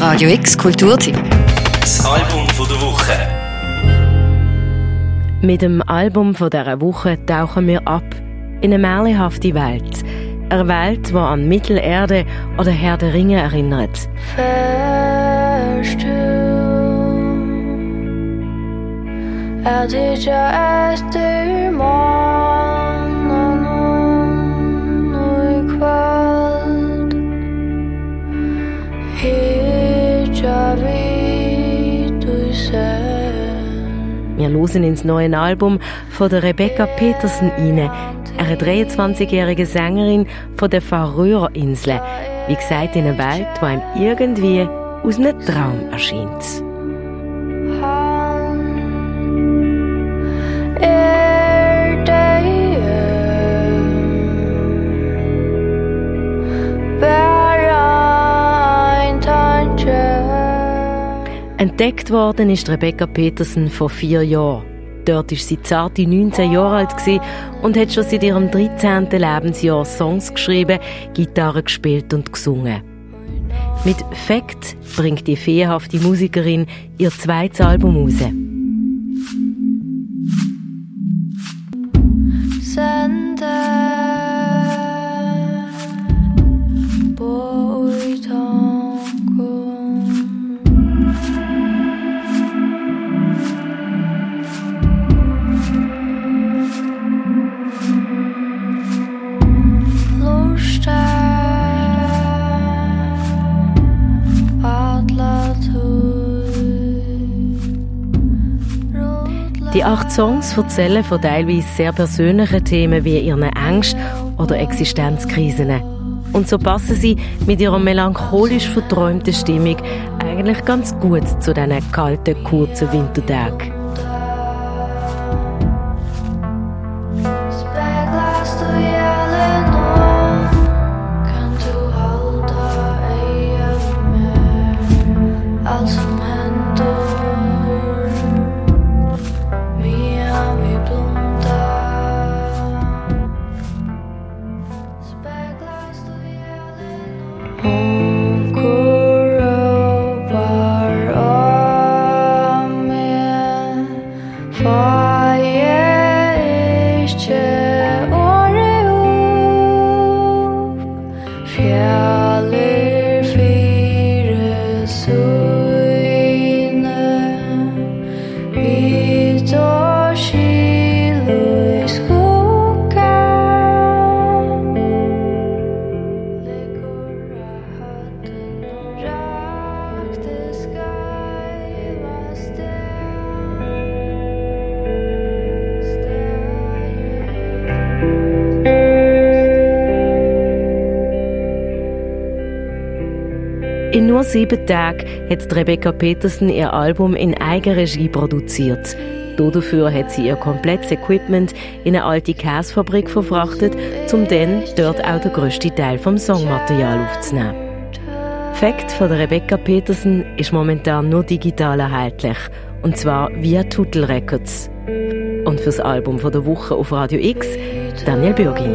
Radio X Kulturtipp. Das Album von der Woche. Mit dem Album von dieser Woche tauchen wir ab in eine märchenhafte Welt. Eine Welt, die an Mittelerde oder Herr der Ringe erinnert. To Er tycker efter morgonen och Wir hören ins neue Album von der Rebecca Petersen rein, eine 23-jährige Sängerin von der Färöerinseln. Wie gesagt, in einer Welt, die einem irgendwie aus einem Traum erscheint. Entdeckt worden ist Rebecca Petersen vor vier Jahren. Dort war sie zarte 19 Jahre alt und hat schon seit ihrem 13. Lebensjahr Songs geschrieben, Gitarre gespielt und gesungen. Mit Fact bringt die feenhafte Musikerin ihr zweites Album raus. Die acht Songs erzählen von teilweise sehr persönlichen Themen wie ihren Ängsten oder Existenzkrisen. Und so passen sie mit ihrer melancholisch verträumten Stimmung eigentlich ganz gut zu diesen kalten, kurzen Wintertagen. In nur sieben Tagen hat Rebecca Petersen ihr Album in Eigenregie produziert. Dafür hat sie ihr komplettes Equipment in eine alte Käsefabrik verfrachtet, um dann dort auch den grössten Teil vom Songmaterial aufzunehmen. Fakt von Rebecca Petersen ist momentan nur digital erhältlich, und zwar via Tutel Records. Und fürs Album von der Woche auf Radio X, Daniel Bürgin.